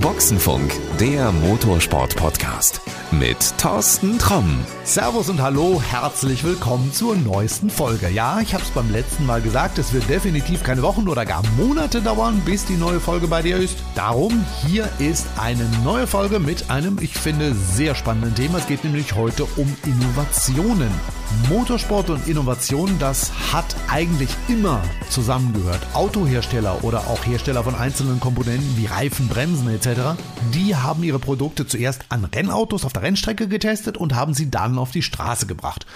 Boxenfunk, der Motorsport-Podcast mit Thorsten Tromm. Servus und hallo, herzlich willkommen zur neuesten Folge. Ja, ich habe es beim letzten Mal gesagt, es wird definitiv keine Wochen oder gar Monate dauern, bis die neue Folge bei dir ist. Darum, hier ist eine neue Folge mit einem, ich finde, sehr spannenden Thema. Es geht nämlich heute um Innovationen. Motorsport und Innovation, das hat eigentlich immer zusammengehört. Autohersteller oder auch Hersteller von einzelnen Komponenten wie Reifen, Bremsen etc., die haben ihre Produkte zuerst an Rennautos auf der Rennstrecke getestet und haben sie dann auf die Straße gebracht.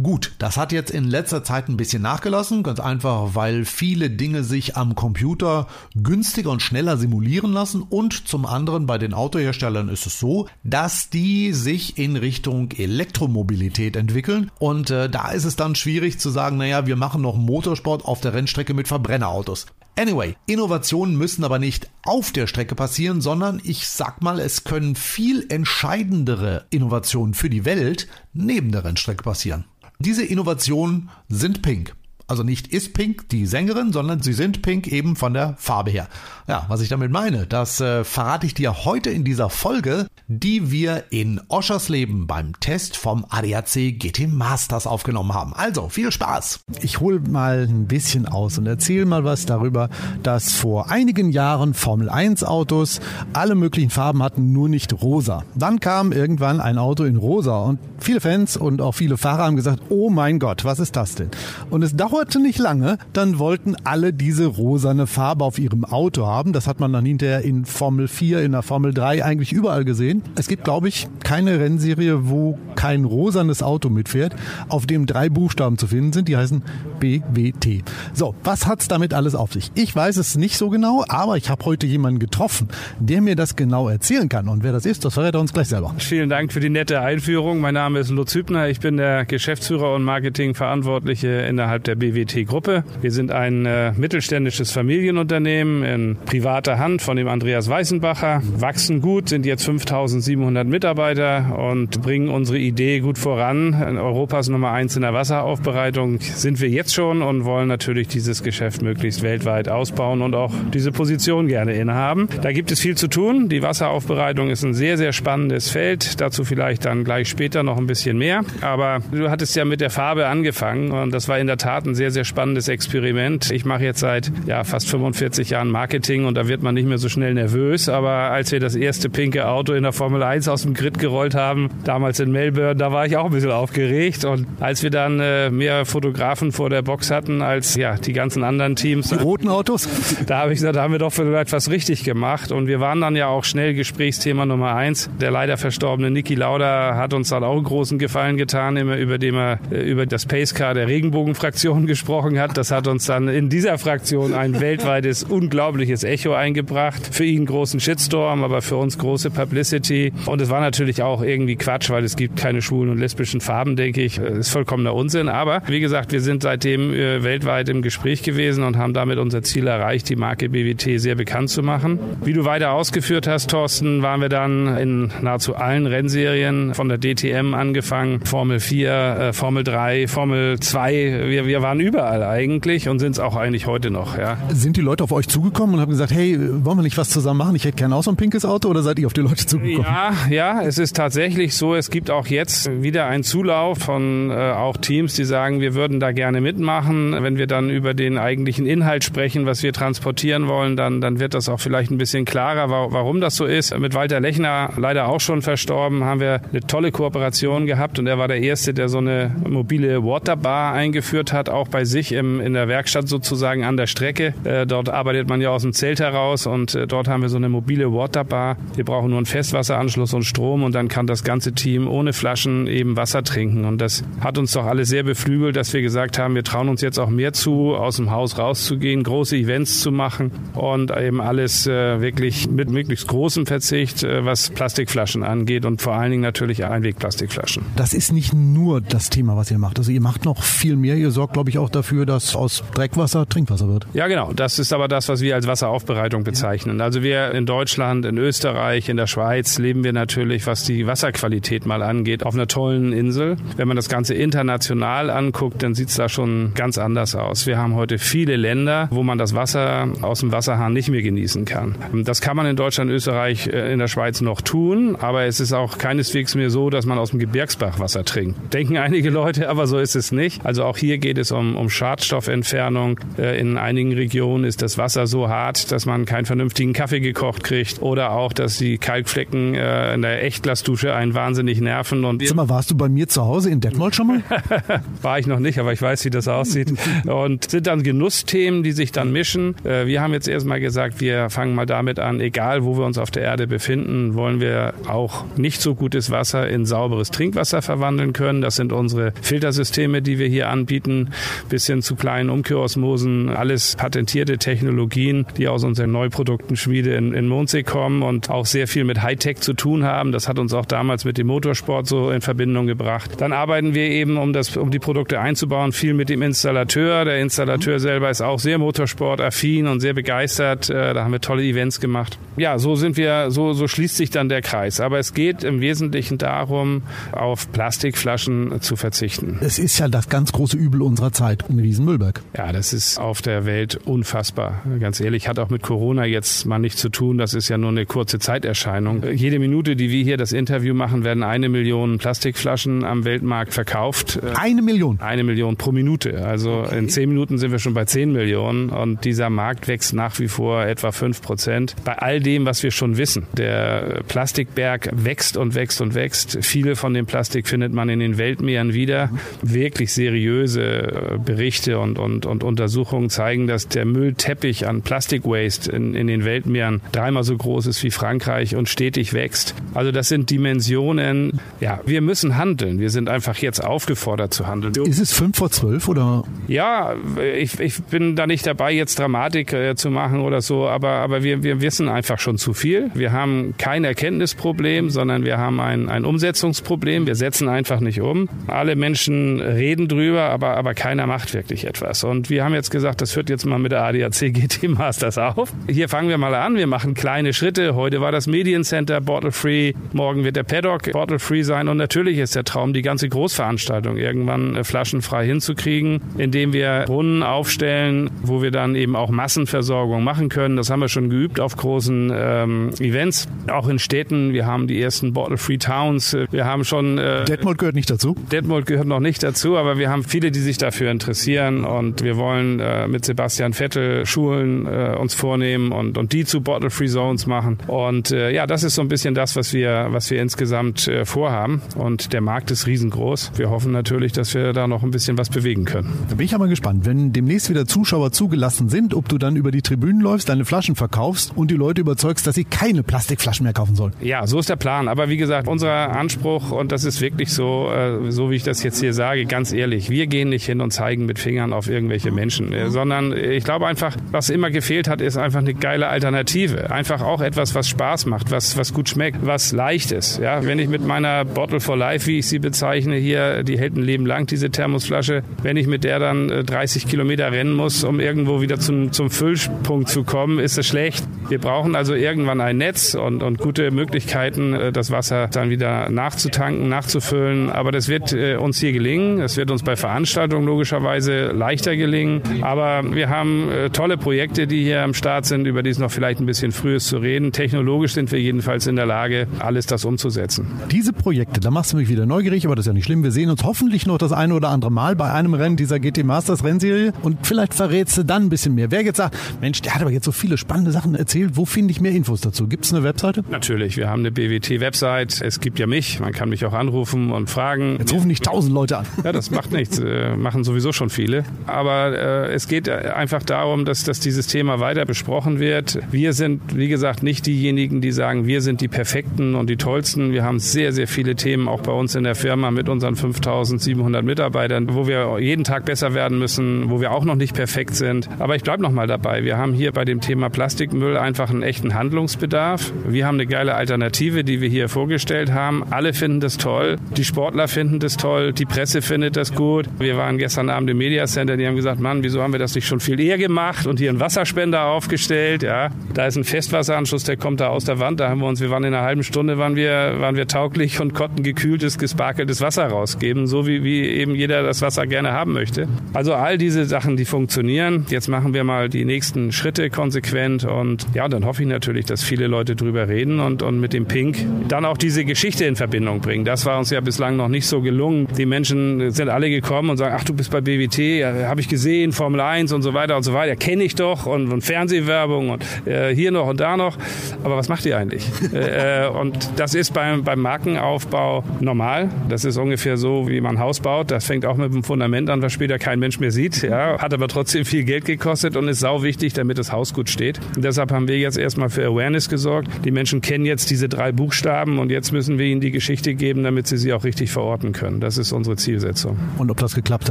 Gut, das hat jetzt in letzter Zeit ein bisschen nachgelassen, ganz einfach, weil viele Dinge sich am Computer günstiger und schneller simulieren lassen und zum anderen bei den Autoherstellern ist es so, dass die sich in Richtung Elektromobilität entwickeln und äh, da ist es dann schwierig zu sagen, naja, wir machen noch Motorsport auf der Rennstrecke mit Verbrennerautos. Anyway, Innovationen müssen aber nicht auf der Strecke passieren, sondern ich sag mal, es können viel entscheidendere Innovationen für die Welt neben der Rennstrecke passieren. Diese Innovationen sind pink. Also nicht ist Pink die Sängerin, sondern sie sind Pink eben von der Farbe her. Ja, was ich damit meine, das äh, verrate ich dir heute in dieser Folge, die wir in Oschersleben beim Test vom ADAC GT Masters aufgenommen haben. Also, viel Spaß! Ich hole mal ein bisschen aus und erzähle mal was darüber, dass vor einigen Jahren Formel 1 Autos alle möglichen Farben hatten, nur nicht rosa. Dann kam irgendwann ein Auto in rosa und viele Fans und auch viele Fahrer haben gesagt, oh mein Gott, was ist das denn? Und es dauerte nicht lange, dann wollten alle diese rosane Farbe auf ihrem Auto haben. Das hat man dann hinterher in Formel 4, in der Formel 3 eigentlich überall gesehen. Es gibt, glaube ich, keine Rennserie, wo kein rosanes Auto mitfährt, auf dem drei Buchstaben zu finden sind. Die heißen BWT. So, was hat's damit alles auf sich? Ich weiß es nicht so genau, aber ich habe heute jemanden getroffen, der mir das genau erzählen kann. Und wer das ist, das verrät er uns gleich selber. Vielen Dank für die nette Einführung. Mein Name ist Lutz Hübner. Ich bin der Geschäftsführer und Marketingverantwortliche innerhalb der BWT-Gruppe. Wir sind ein äh, mittelständisches Familienunternehmen in privater Hand von dem Andreas Weißenbacher, wachsen gut, sind jetzt 5700 Mitarbeiter und bringen unsere Idee gut voran. Europas Nummer eins in der Wasseraufbereitung sind wir jetzt schon und wollen natürlich dieses Geschäft möglichst weltweit ausbauen und auch diese Position gerne innehaben. Da gibt es viel zu tun. Die Wasseraufbereitung ist ein sehr, sehr spannendes Feld. Dazu vielleicht dann gleich später noch ein bisschen mehr. Aber du hattest ja mit der Farbe angefangen und das war in der Tat ein sehr, sehr spannendes Experiment. Ich mache jetzt seit ja, fast 45 Jahren Marketing und da wird man nicht mehr so schnell nervös. Aber als wir das erste pinke Auto in der Formel 1 aus dem Grid gerollt haben, damals in Melbourne, da war ich auch ein bisschen aufgeregt. Und als wir dann äh, mehr Fotografen vor der Box hatten als ja, die ganzen anderen Teams. Die roten Autos? Da habe ich gesagt, da haben wir doch vielleicht was richtig gemacht. Und wir waren dann ja auch schnell Gesprächsthema Nummer eins. Der leider verstorbene Niki Lauda hat uns dann auch einen großen Gefallen getan, immer über dem er äh, über das Pacecar der Regenbogenfraktion gesprochen hat. Das hat uns dann in dieser Fraktion ein weltweites, unglaubliches Echo eingebracht. Für ihn großen Shitstorm, aber für uns große Publicity. Und es war natürlich auch irgendwie Quatsch, weil es gibt keine schwulen und lesbischen Farben, denke ich. Das ist vollkommener Unsinn. Aber wie gesagt, wir sind seitdem äh, weltweit im Gespräch gewesen und haben damit unser Ziel erreicht, die Marke BWT sehr bekannt zu machen. Wie du weiter ausgeführt hast, Thorsten, waren wir dann in nahezu allen Rennserien von der DTM angefangen, Formel 4, äh, Formel 3, Formel 2. Wir, wir waren überall eigentlich und sind es auch eigentlich heute noch. Ja. Sind die Leute auf euch zugekommen und haben gesagt, hey, wollen wir nicht was zusammen machen? Ich hätte gerne auch so ein pinkes Auto oder seid ihr auf die Leute zugekommen? Ja, ja, es ist tatsächlich so. Es gibt auch jetzt wieder einen Zulauf von äh, auch Teams, die sagen, wir würden da gerne mitmachen. Wenn wir dann über den eigentlichen Inhalt sprechen, was wir transportieren wollen, dann, dann wird das auch vielleicht ein bisschen klarer, warum das so ist. Mit Walter Lechner, leider auch schon verstorben, haben wir eine tolle Kooperation gehabt und er war der Erste, der so eine mobile Waterbar eingeführt hat, auch bei sich im, in der Werkstatt sozusagen an der Strecke. Äh, dort arbeitet man ja aus dem Zelt heraus und äh, dort haben wir so eine mobile Waterbar. Wir brauchen nur einen Festwasseranschluss und Strom und dann kann das ganze Team ohne Flaschen eben Wasser trinken. Und das hat uns doch alle sehr beflügelt, dass wir gesagt haben, wir trauen uns jetzt auch mehr zu, aus dem Haus rauszugehen, große Events zu machen und eben alles äh, wirklich mit möglichst großem Verzicht, äh, was Plastikflaschen angeht und vor allen Dingen natürlich Einwegplastikflaschen. Das ist nicht nur das Thema, was ihr macht. Also ihr macht noch viel mehr. Ihr sorgt, glaube ich, auch dafür, dass aus Dreckwasser Trinkwasser wird. Ja, genau. Das ist aber das, was wir als Wasseraufbereitung bezeichnen. Also wir in Deutschland, in Österreich, in der Schweiz leben wir natürlich, was die Wasserqualität mal angeht, auf einer tollen Insel. Wenn man das Ganze international anguckt, dann sieht es da schon ganz anders aus. Wir haben heute viele Länder, wo man das Wasser aus dem Wasserhahn nicht mehr genießen kann. Das kann man in Deutschland, Österreich, äh, in der Schweiz noch tun, aber es ist auch keineswegs mehr so, dass man aus dem Gebirgsbach Wasser trinkt. Denken einige Leute, aber so ist es nicht. Also auch hier geht es um, um Schadstoffentfernung. Äh, in einigen Regionen ist das Wasser so hart, dass man keinen vernünftigen Kaffee gekocht kriegt oder auch, dass die Kalkflecken äh, in der Echtglasdusche einen wahnsinnig nerven. Und Sag mal, warst du bei mir zu Hause in Detmold schon mal? War ich noch nicht, aber ich weiß, wie das aussieht. Und sind dann Genussthemen, die sich dann mischen. Äh, wir haben jetzt erstmal gesagt, wir fangen mal damit an, egal wo wir uns auf der Erde befinden, wollen wir auch nicht so gutes Wasser in sauberes Trinkwasser verwandeln können. Das sind unsere Filtersysteme, die wir hier anbieten, bis hin zu kleinen Umkehrosmosen, alles patentierte Technologien, die aus unseren Neuproduktenschmiede in, in Mondsee kommen und auch sehr viel mit Hightech zu tun haben. Das hat uns auch damals mit dem Motorsport so in Verbindung gebracht. Dann arbeiten wir eben, um das, um die Produkte einzubauen, viel mit dem Installateur. Der Installateur selber ist auch sehr motorsportaffin und sehr begeistert. Äh, da haben wir tolle Events gemacht. Ja, so sind wir, so, so schließt sich dann der Kreis. Aber es geht im Wesentlichen darum, auf Plastikflaschen zu verzichten. Es ist ja das ganz große Übel unserer Zeit, ein Riesenmüllberg. Ja, das ist auf der Welt unfassbar. Ganz ehrlich, hat auch mit Corona jetzt mal nichts zu tun. Das ist ja nur eine kurze Zeiterscheinung. Jede Minute, die wir hier das Interview machen, werden eine Million Plastikflaschen am Weltmarkt verkauft. Eine Million? Eine Million pro Minute. Also okay. in zehn Minuten sind wir schon bei zehn Millionen und dieser Markt wächst nach wie vor etwa fünf Prozent. Bei all dem, was wir schon wissen. Der Plastikberg wächst und wächst und wächst. Viele von dem Plastik findet man in den Weltmeeren wieder. Wirklich seriöse äh, Berichte und, und, und Untersuchungen zeigen, dass der Müllteppich an Plastikwaste in, in den Weltmeeren dreimal so groß ist wie Frankreich und stetig wächst. Also das sind Dimensionen. Ja, wir müssen handeln. Wir sind einfach jetzt aufgefordert zu handeln. Ist es fünf vor zwölf oder? Ja, ich, ich bin da nicht dabei, jetzt Dramatik äh, zu machen oder so, aber, aber wir, wir wissen einfach schon zu viel. Wir haben kein Erkenntnisproblem, sondern wir haben ein, ein Umsetzungsproblem. Wir setzen einfach nicht um. Alle Menschen reden drüber, aber, aber keiner macht wirklich etwas. Und wir haben jetzt gesagt, das hört jetzt mal mit der ADAC GT Masters auf. Hier fangen wir mal an. Wir machen kleine Schritte. Heute war das Mediencenter Bottle Free. Morgen wird der Paddock Bottle Free sein. Und natürlich ist der Traum, die ganze Großveranstaltung irgendwann äh, flaschenfrei hinzukriegen, indem wir Brunnen aufstellen, wo wir dann eben auch Massenversorgung machen können. Das haben wir schon geübt auf großen ähm, Events, auch in Städten. Wir haben die ersten Bottle Free Towns. Wir haben schon. Äh, Detmold gehört nicht dazu. Detmold gehört noch nicht dazu, aber wir haben viele, die sich dafür interessieren und wir wollen äh, mit Sebastian Vettel Schulen äh, uns vornehmen und, und die zu Bottle Free Zones machen. Und äh, ja, das ist so ein bisschen das, was wir, was wir insgesamt äh, vorhaben. Und der Markt ist riesengroß. Wir hoffen natürlich, dass wir da noch ein bisschen was bewegen können. Da bin ich aber gespannt, wenn demnächst wieder Zuschauer zugelassen sind, ob du dann über die Tribünen läufst, deine Flaschen verkaufst und die Leute überzeugst, dass sie keine Plastikflaschen mehr kaufen sollen. Ja, so ist der Plan. Aber wie gesagt, unser Anspruch, und das ist wirklich so, äh, so wie ich das jetzt hier sage, ganz ehrlich, wir gehen nicht hin und zeigen mit Fingern auf irgendwelche Menschen, äh, sondern ich glaube einfach, was immer gefehlt hat, ist einfach eine geile Alternative. Einfach auch etwas, was Spaß macht, was, was gut schmeckt, was leicht ist. Ja, wenn ich mit meiner Bottle for Life, wie ich sie bezeichne, hier, die hält ein Leben lang, diese Thermosflasche, wenn ich mit der dann 30 äh, Kilometer rennen muss, um irgendwo wieder zum, zum Füllpunkt zu kommen, ist es schlecht. Wir brauchen also irgendwann ein Netz und, und gute Möglichkeiten, äh, das Wasser dann wieder nachzutanken, nachzufüllen. Aber das wird äh, uns hier gelingen. Es wird uns bei Veranstaltungen logischerweise leichter gelingen. Aber wir haben tolle Projekte, die hier am Start sind, über die es noch vielleicht ein bisschen früh ist zu reden. Technologisch sind wir jedenfalls in der Lage, alles das umzusetzen. Diese Projekte, da machst du mich wieder neugierig, aber das ist ja nicht schlimm. Wir sehen uns hoffentlich noch das eine oder andere Mal bei einem Rennen dieser GT Masters Rennserie und vielleicht verrätst du dann ein bisschen mehr. Wer jetzt sagt, Mensch, der hat aber jetzt so viele spannende Sachen erzählt, wo finde ich mehr Infos dazu? Gibt es eine Webseite? Natürlich, wir haben eine BWT-Website. Es gibt ja mich, man kann mich auch anrufen und fragen. Jetzt rufen nicht tausend Leute an. Ja, das macht nichts, äh, machen sowieso schon viele. Aber äh, es geht einfach darum, dass, dass dieses Thema weiter besprochen wird. Wir sind, wie gesagt, nicht diejenigen, die sagen, wir sind die Perfekten und die Tollsten. Wir haben sehr, sehr viele Themen auch bei uns in der Firma mit unseren 5700 Mitarbeitern, wo wir jeden Tag besser werden müssen, wo wir auch noch nicht perfekt sind. Aber ich bleibe nochmal dabei. Wir haben hier bei dem Thema Plastikmüll einfach einen echten Handlungsbedarf. Wir haben eine geile Alternative, die wir hier vorgestellt haben. Alle finden das toll. Die Sportler finden das toll. Die Presse findet das gut. Wir waren gestern gestern Abend im Media Center, die haben gesagt, Mann, wieso haben wir das nicht schon viel eher gemacht und hier einen Wasserspender aufgestellt, ja. Da ist ein Festwasseranschluss, der kommt da aus der Wand, da haben wir uns, wir waren in einer halben Stunde, waren wir, waren wir tauglich und konnten gekühltes, gesparkeltes Wasser rausgeben, so wie, wie eben jeder das Wasser gerne haben möchte. Also all diese Sachen, die funktionieren. Jetzt machen wir mal die nächsten Schritte konsequent und ja, dann hoffe ich natürlich, dass viele Leute drüber reden und, und mit dem Pink dann auch diese Geschichte in Verbindung bringen. Das war uns ja bislang noch nicht so gelungen. Die Menschen sind alle gekommen und sagen, ach, du bist bei BWT, ja, habe ich gesehen, Formel 1 und so weiter und so weiter, kenne ich doch und, und Fernsehwerbung und äh, hier noch und da noch. Aber was macht ihr eigentlich? äh, und das ist beim, beim Markenaufbau normal. Das ist ungefähr so, wie man ein Haus baut. Das fängt auch mit dem Fundament an, was später kein Mensch mehr sieht. Ja, hat aber trotzdem viel Geld gekostet und ist sau wichtig, damit das Haus gut steht. Und deshalb haben wir jetzt erstmal für Awareness gesorgt. Die Menschen kennen jetzt diese drei Buchstaben und jetzt müssen wir ihnen die Geschichte geben, damit sie sie auch richtig verorten können. Das ist unsere Zielsetzung. Und ob das geklappt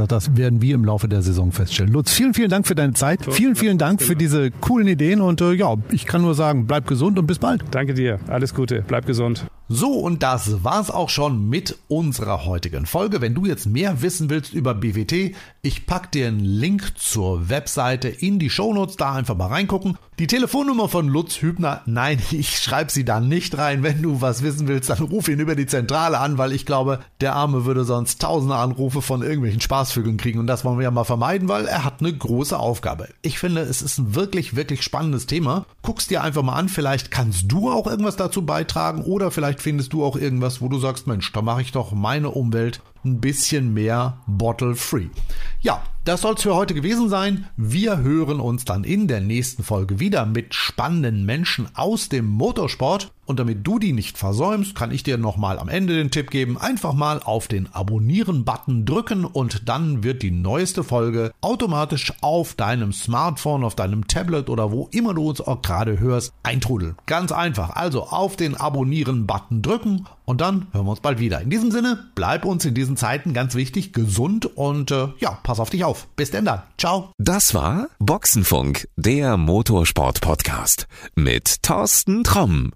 hat, das werden wir im Laufe der Saison feststellen. Lutz, vielen, vielen Dank für deine Zeit. Vielen, vielen Dank für diese coolen Ideen und äh, ja, ich kann nur sagen, bleib gesund und bis bald. Danke dir. Alles Gute. Bleib gesund. So, und das war's auch schon mit unserer heutigen Folge. Wenn du jetzt mehr wissen willst über BWT, ich pack dir einen Link zur Webseite in die Shownotes, da einfach mal reingucken. Die Telefonnummer von Lutz Hübner, nein, ich schreibe sie da nicht rein. Wenn du was wissen willst, dann ruf ihn über die Zentrale an, weil ich glaube, der Arme würde sonst tausende Anrufe von irgendwelchen Spaßvögeln kriegen und das wollen wir ja mal vermeiden, weil er hat eine große Aufgabe. Ich finde, es ist ein wirklich, wirklich spannendes Thema. Guck's dir einfach mal an, vielleicht kannst du auch irgendwas dazu beitragen oder vielleicht findest du auch irgendwas, wo du sagst, Mensch, da mache ich doch meine Umwelt ein bisschen mehr bottle-free. Ja, das soll's für heute gewesen sein. Wir hören uns dann in der nächsten Folge wieder mit spannenden Menschen aus dem Motorsport. Und damit du die nicht versäumst, kann ich dir nochmal am Ende den Tipp geben. Einfach mal auf den Abonnieren-Button drücken und dann wird die neueste Folge automatisch auf deinem Smartphone, auf deinem Tablet oder wo immer du uns auch gerade hörst, eintrudeln. Ganz einfach. Also auf den Abonnieren-Button drücken und dann hören wir uns bald wieder. In diesem Sinne, bleib uns in diesen Zeiten ganz wichtig, gesund und äh, ja, pass auf dich auf. Bis denn dann. Ciao. Das war Boxenfunk, der Motorsport-Podcast mit Thorsten Tromm.